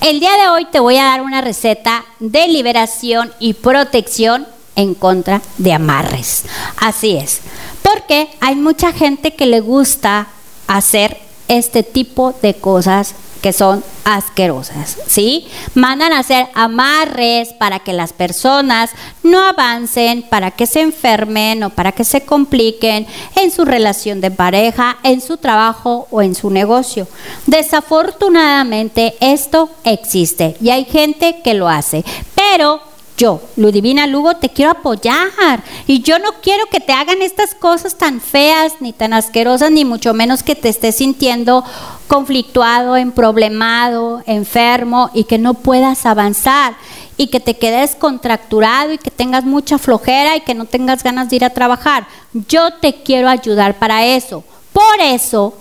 El día de hoy te voy a dar una receta de liberación y protección en contra de amarres. Así es, porque hay mucha gente que le gusta hacer este tipo de cosas son asquerosas, ¿sí? Mandan a hacer amarres para que las personas no avancen, para que se enfermen o para que se compliquen en su relación de pareja, en su trabajo o en su negocio. Desafortunadamente esto existe y hay gente que lo hace, pero yo, Ludivina Lugo, te quiero apoyar. Y yo no quiero que te hagan estas cosas tan feas, ni tan asquerosas, ni mucho menos que te estés sintiendo conflictuado, emproblemado, enfermo y que no puedas avanzar y que te quedes contracturado y que tengas mucha flojera y que no tengas ganas de ir a trabajar. Yo te quiero ayudar para eso. Por eso,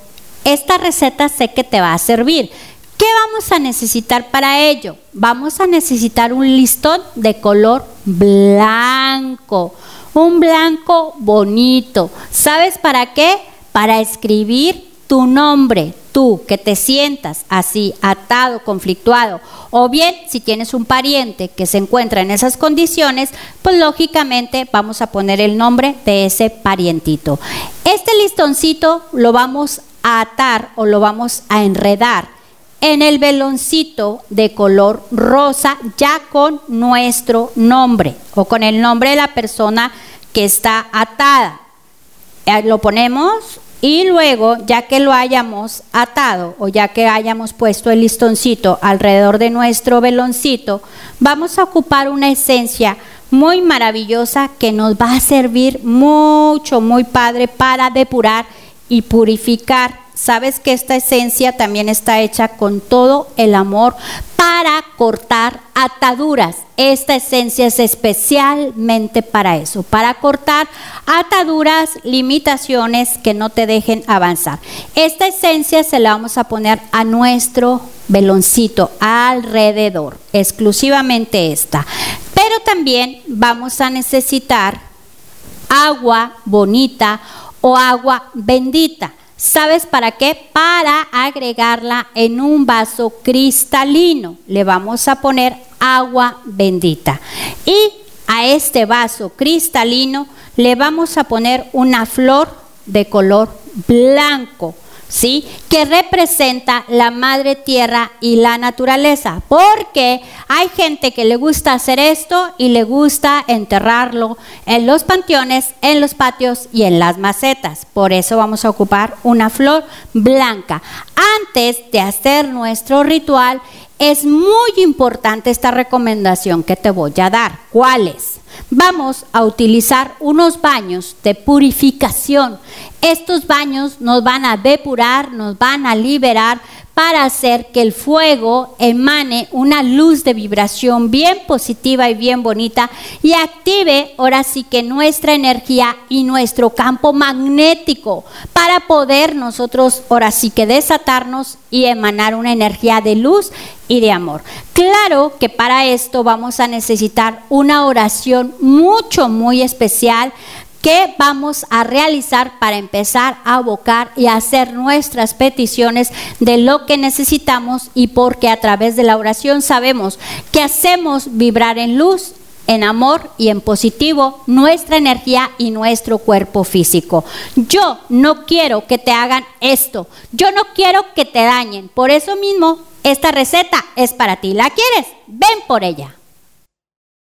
esta receta sé que te va a servir. ¿Qué vamos a necesitar para ello? Vamos a necesitar un listón de color blanco, un blanco bonito. ¿Sabes para qué? Para escribir tu nombre, tú que te sientas así, atado, conflictuado, o bien si tienes un pariente que se encuentra en esas condiciones, pues lógicamente vamos a poner el nombre de ese parientito. Este listoncito lo vamos a atar o lo vamos a enredar en el veloncito de color rosa ya con nuestro nombre o con el nombre de la persona que está atada. Eh, lo ponemos y luego, ya que lo hayamos atado o ya que hayamos puesto el listoncito alrededor de nuestro veloncito, vamos a ocupar una esencia muy maravillosa que nos va a servir mucho, muy padre para depurar y purificar sabes que esta esencia también está hecha con todo el amor para cortar ataduras. Esta esencia es especialmente para eso, para cortar ataduras, limitaciones que no te dejen avanzar. Esta esencia se la vamos a poner a nuestro veloncito alrededor, exclusivamente esta. Pero también vamos a necesitar agua bonita o agua bendita. ¿Sabes para qué? Para agregarla en un vaso cristalino. Le vamos a poner agua bendita. Y a este vaso cristalino le vamos a poner una flor de color blanco. ¿Sí? Que representa la madre tierra y la naturaleza. Porque hay gente que le gusta hacer esto y le gusta enterrarlo en los panteones, en los patios y en las macetas. Por eso vamos a ocupar una flor blanca. Antes de hacer nuestro ritual, es muy importante esta recomendación que te voy a dar. ¿Cuál es? Vamos a utilizar unos baños de purificación. Estos baños nos van a depurar, nos van a liberar para hacer que el fuego emane una luz de vibración bien positiva y bien bonita y active ahora sí que nuestra energía y nuestro campo magnético para poder nosotros ahora sí que desatarnos y emanar una energía de luz y de amor. Claro que para esto vamos a necesitar una oración mucho, muy especial ¿Qué vamos a realizar para empezar a abocar y hacer nuestras peticiones de lo que necesitamos y porque a través de la oración sabemos que hacemos vibrar en luz en amor y en positivo nuestra energía y nuestro cuerpo físico. Yo no quiero que te hagan esto, yo no quiero que te dañen, por eso mismo esta receta es para ti. ¿La quieres? Ven por ella.